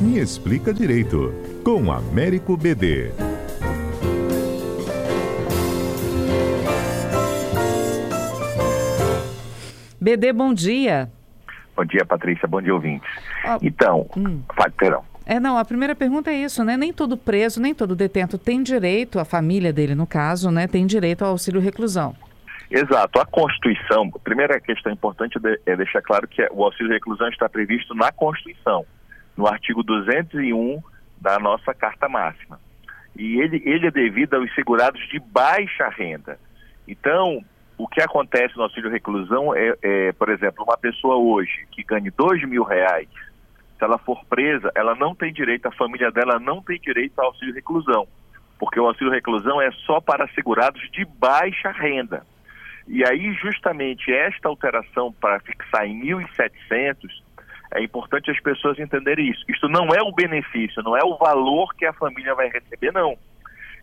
Me Explica Direito, com Américo BD. BD, bom dia. Bom dia, Patrícia. Bom dia, ouvintes. Ah, então, hum. fale, terão. É, não, a primeira pergunta é isso, né? Nem todo preso, nem todo detento tem direito, a família dele, no caso, né, tem direito ao auxílio reclusão. Exato. A Constituição, a primeira questão importante é deixar claro que o auxílio reclusão está previsto na Constituição, no artigo 201 da nossa Carta Máxima. E ele, ele é devido aos segurados de baixa renda. Então, o que acontece no auxílio reclusão é, é, por exemplo, uma pessoa hoje que ganhe dois mil reais, se ela for presa, ela não tem direito, a família dela não tem direito ao auxílio reclusão, porque o auxílio reclusão é só para segurados de baixa renda. E aí, justamente, esta alteração para fixar em 1.700, é importante as pessoas entenderem isso. Isto não é o benefício, não é o valor que a família vai receber, não.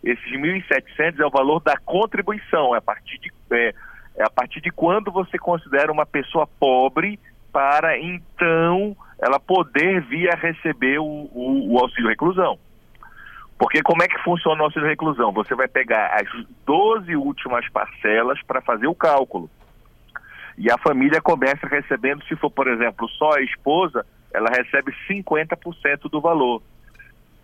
Esses 1.700 é o valor da contribuição, é a partir de, é, é a partir de quando você considera uma pessoa pobre para, então, ela poder vir a receber o, o, o auxílio reclusão. Porque como é que funciona o auxílio reclusão? Você vai pegar as 12 últimas parcelas para fazer o cálculo. E a família começa recebendo, se for, por exemplo, só a esposa, ela recebe 50% do valor.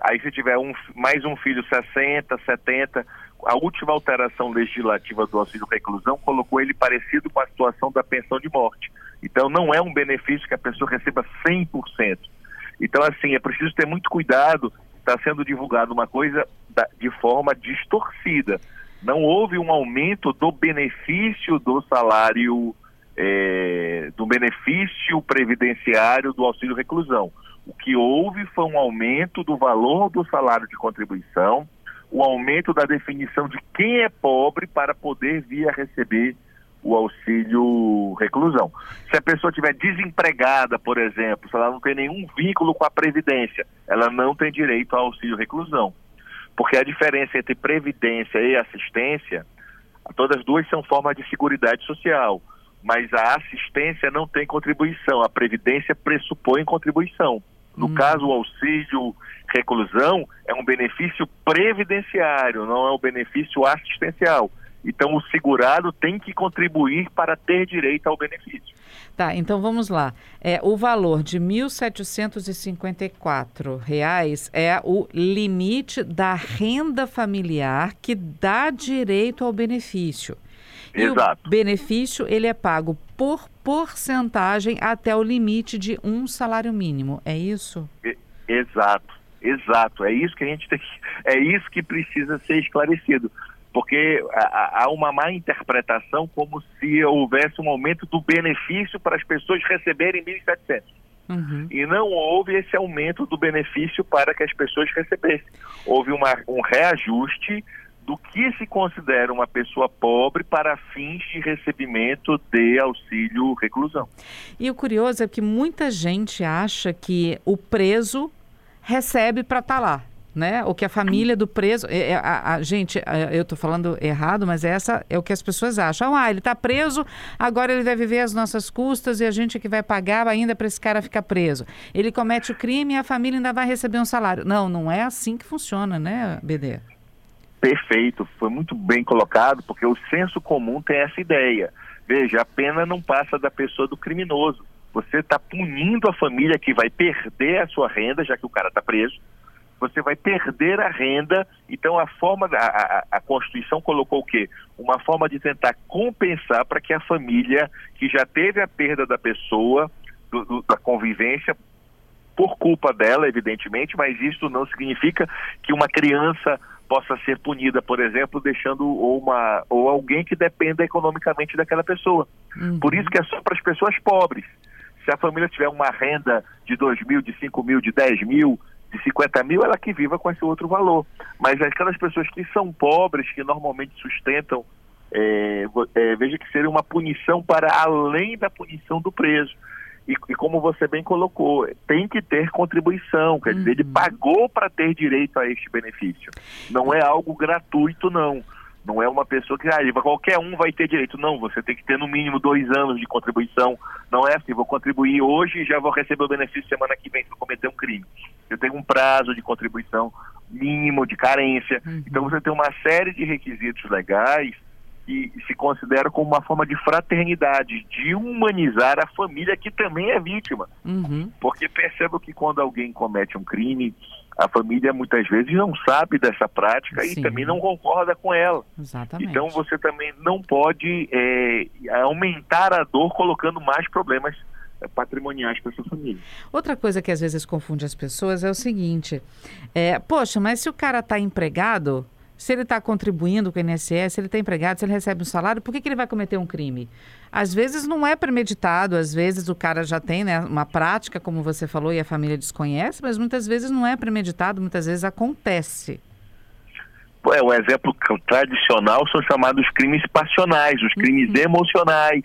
Aí se tiver um, mais um filho, 60, 70. A última alteração legislativa do auxílio reclusão colocou ele parecido com a situação da pensão de morte. Então não é um benefício que a pessoa receba 100%. Então assim, é preciso ter muito cuidado está sendo divulgada uma coisa da, de forma distorcida. Não houve um aumento do benefício do salário, é, do benefício previdenciário do auxílio reclusão. O que houve foi um aumento do valor do salário de contribuição, o aumento da definição de quem é pobre para poder vir a receber o auxílio reclusão. Se a pessoa estiver desempregada, por exemplo, se ela não tem nenhum vínculo com a Previdência, ela não tem direito ao auxílio reclusão. Porque a diferença entre previdência e assistência, todas as duas são formas de seguridade social, mas a assistência não tem contribuição, a previdência pressupõe contribuição. No hum. caso, o auxílio reclusão é um benefício previdenciário, não é um benefício assistencial. Então, o segurado tem que contribuir para ter direito ao benefício. Tá, então vamos lá. É, o valor de R$ 1.754 é o limite da renda familiar que dá direito ao benefício. E Exato. o benefício ele é pago por porcentagem até o limite de um salário mínimo, é isso? exato, exato. É isso que a gente tem, é isso que precisa ser esclarecido porque há uma má interpretação como se houvesse um aumento do benefício para as pessoas receberem 1.700. Uhum. E não houve esse aumento do benefício para que as pessoas recebessem. Houve uma, um reajuste do que se considera uma pessoa pobre para fins de recebimento de auxílio reclusão. E o curioso é que muita gente acha que o preso recebe para estar tá lá né? O que a família do preso. É, é, a, a, gente, a, eu estou falando errado, mas essa é o que as pessoas acham. Ah, ele está preso, agora ele vai viver às nossas custas e a gente é que vai pagar ainda para esse cara ficar preso. Ele comete o crime e a família ainda vai receber um salário. Não, não é assim que funciona, né, BD? Perfeito, foi muito bem colocado, porque o senso comum tem essa ideia. Veja, a pena não passa da pessoa do criminoso. Você está punindo a família que vai perder a sua renda, já que o cara está preso você vai perder a renda. Então a forma, a, a, a Constituição colocou o quê? Uma forma de tentar compensar para que a família que já teve a perda da pessoa, do, do, da convivência, por culpa dela, evidentemente, mas isso não significa que uma criança possa ser punida, por exemplo, deixando ou uma ou alguém que dependa economicamente daquela pessoa. Uhum. Por isso que é só para as pessoas pobres. Se a família tiver uma renda de 2 mil, de 5 mil, de 10 mil, de 50 mil, ela que viva com esse outro valor. Mas aquelas pessoas que são pobres, que normalmente sustentam, é, é, veja que seria uma punição para além da punição do preso. E, e, como você bem colocou, tem que ter contribuição, quer dizer, ele uhum. pagou para ter direito a este benefício. Não é algo gratuito, não. Não é uma pessoa que ah, qualquer um vai ter direito. Não, você tem que ter no mínimo dois anos de contribuição. Não é assim, vou contribuir hoje e já vou receber o benefício semana que vem se eu cometer um crime. Eu tenho um prazo de contribuição mínimo de carência. Uhum. Então você tem uma série de requisitos legais que se considera como uma forma de fraternidade, de humanizar a família que também é vítima. Uhum. Porque percebo que quando alguém comete um crime, a família muitas vezes não sabe dessa prática Sim. e também não concorda com ela. Exatamente. Então você também não pode é, aumentar a dor colocando mais problemas é, patrimoniais para sua família. Outra coisa que às vezes confunde as pessoas é o seguinte: é, poxa, mas se o cara está empregado, se ele está contribuindo com o INSS, se ele está empregado, se ele recebe um salário, por que, que ele vai cometer um crime? Às vezes não é premeditado, às vezes o cara já tem né, uma prática, como você falou, e a família desconhece, mas muitas vezes não é premeditado, muitas vezes acontece. É, o exemplo tradicional são chamados crimes passionais, os crimes uhum. emocionais.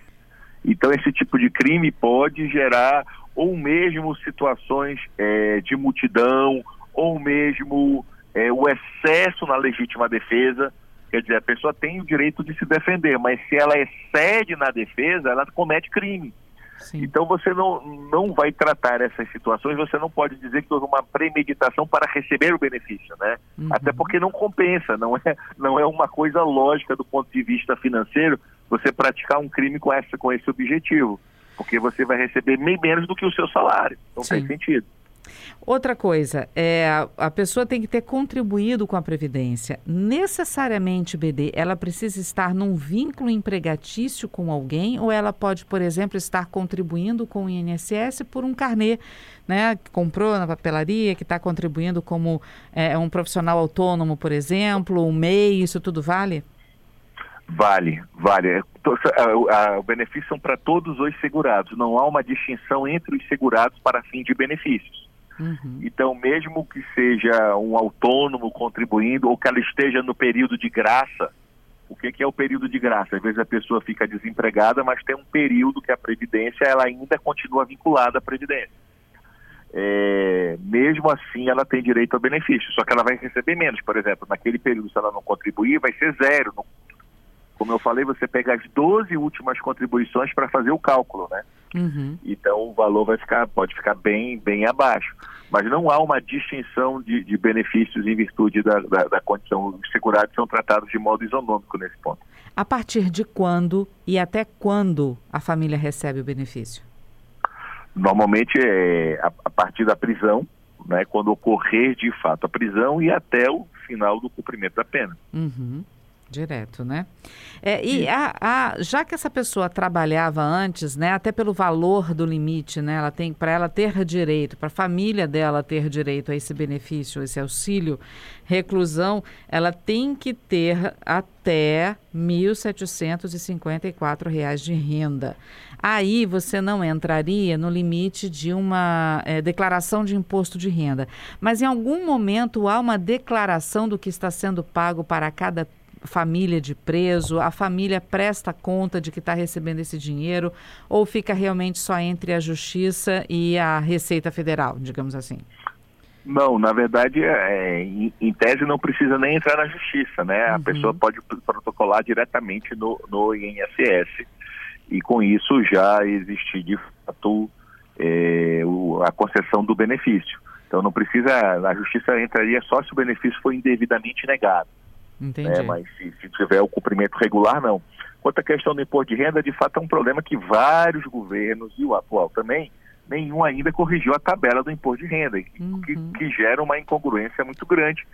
Então, esse tipo de crime pode gerar ou mesmo situações é, de multidão, ou mesmo é, o excesso na legítima defesa. Quer dizer, a pessoa tem o direito de se defender, mas se ela excede na defesa, ela comete crime. Sim. Então você não, não vai tratar essas situações, você não pode dizer que houve uma premeditação para receber o benefício, né? Uhum. Até porque não compensa, não é, não é uma coisa lógica do ponto de vista financeiro você praticar um crime com, essa, com esse objetivo, porque você vai receber bem menos do que o seu salário, não Sim. tem sentido. Outra coisa, é, a pessoa tem que ter contribuído com a Previdência. Necessariamente, BD, ela precisa estar num vínculo empregatício com alguém ou ela pode, por exemplo, estar contribuindo com o INSS por um carnê, né? Que comprou na papelaria, que está contribuindo como é, um profissional autônomo, por exemplo, um MEI, isso tudo vale? Vale, vale. É, o benefício são para todos os segurados. Não há uma distinção entre os segurados para fim de benefícios. Uhum. Então, mesmo que seja um autônomo contribuindo ou que ela esteja no período de graça, o que, que, é o período de graça? Às vezes a pessoa fica desempregada, mas tem um período que a Previdência ela ainda continua vinculada à Previdência. É, mesmo assim, ela tem direito ao benefício, só que ela vai receber menos. Por exemplo, naquele período, se ela não contribuir, vai ser zero. Como eu falei, você pega as 12 últimas contribuições para fazer o cálculo, né? Uhum. Então o valor vai ficar, pode ficar bem, bem abaixo. Mas não há uma distinção de, de benefícios em virtude da, da, da, condição. Os segurados são tratados de modo isonômico nesse ponto. A partir de quando e até quando a família recebe o benefício? Normalmente é a, a partir da prisão, né, quando ocorrer de fato a prisão e até o final do cumprimento da pena. Uhum. Direto, né? É, e a, a, já que essa pessoa trabalhava antes, né, até pelo valor do limite, né, ela tem para ela ter direito, para a família dela ter direito a esse benefício, esse auxílio reclusão, ela tem que ter até R$ 1.754 de renda. Aí você não entraria no limite de uma é, declaração de imposto de renda. Mas em algum momento há uma declaração do que está sendo pago para cada família de preso? A família presta conta de que está recebendo esse dinheiro ou fica realmente só entre a Justiça e a Receita Federal, digamos assim? Não, na verdade, é, em, em, tese não precisa nem entrar na justiça, né? Uhum. A pessoa pode protocolar diretamente no, no INSS e com isso já existir de fato é, o, a concessão do benefício. Então não precisa, a justiça entraria só se o benefício for indevidamente negado. Entendi. Né? Mas se, se tiver o cumprimento regular, não. Quanto à questão do imposto de renda, de fato é um problema que vários governos, e o atual também, nenhum ainda corrigiu a tabela do imposto de renda, uhum. que, que gera uma incongruência muito grande,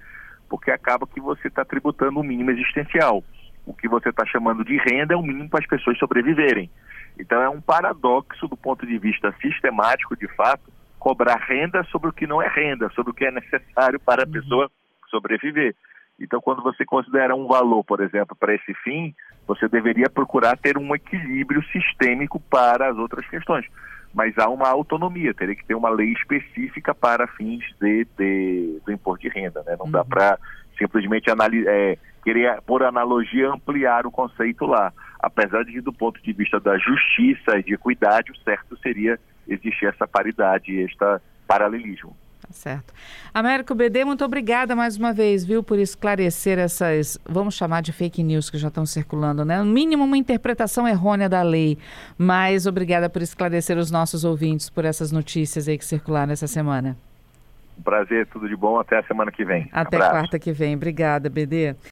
porque acaba que você está tributando o mínimo existencial. O que você está chamando de renda é o mínimo para as pessoas sobreviverem. Então é um paradoxo do ponto de vista sistemático, de fato, cobrar renda sobre o que não é renda, sobre o que é necessário para a uhum. pessoa sobreviver. Então, quando você considera um valor, por exemplo, para esse fim, você deveria procurar ter um equilíbrio sistêmico para as outras questões. Mas há uma autonomia, teria que ter uma lei específica para fins de, de do imposto de renda. Né? Não uhum. dá para simplesmente é, querer, por analogia, ampliar o conceito lá. Apesar de que, do ponto de vista da justiça e de equidade, o certo seria existir essa paridade, este paralelismo. Tá certo. Américo BD, muito obrigada mais uma vez, viu, por esclarecer essas, vamos chamar de fake news que já estão circulando, né? No mínimo uma interpretação errônea da lei, mas obrigada por esclarecer os nossos ouvintes por essas notícias aí que circularam essa semana. Um prazer, tudo de bom, até a semana que vem. Até Abraço. quarta que vem. Obrigada, BD.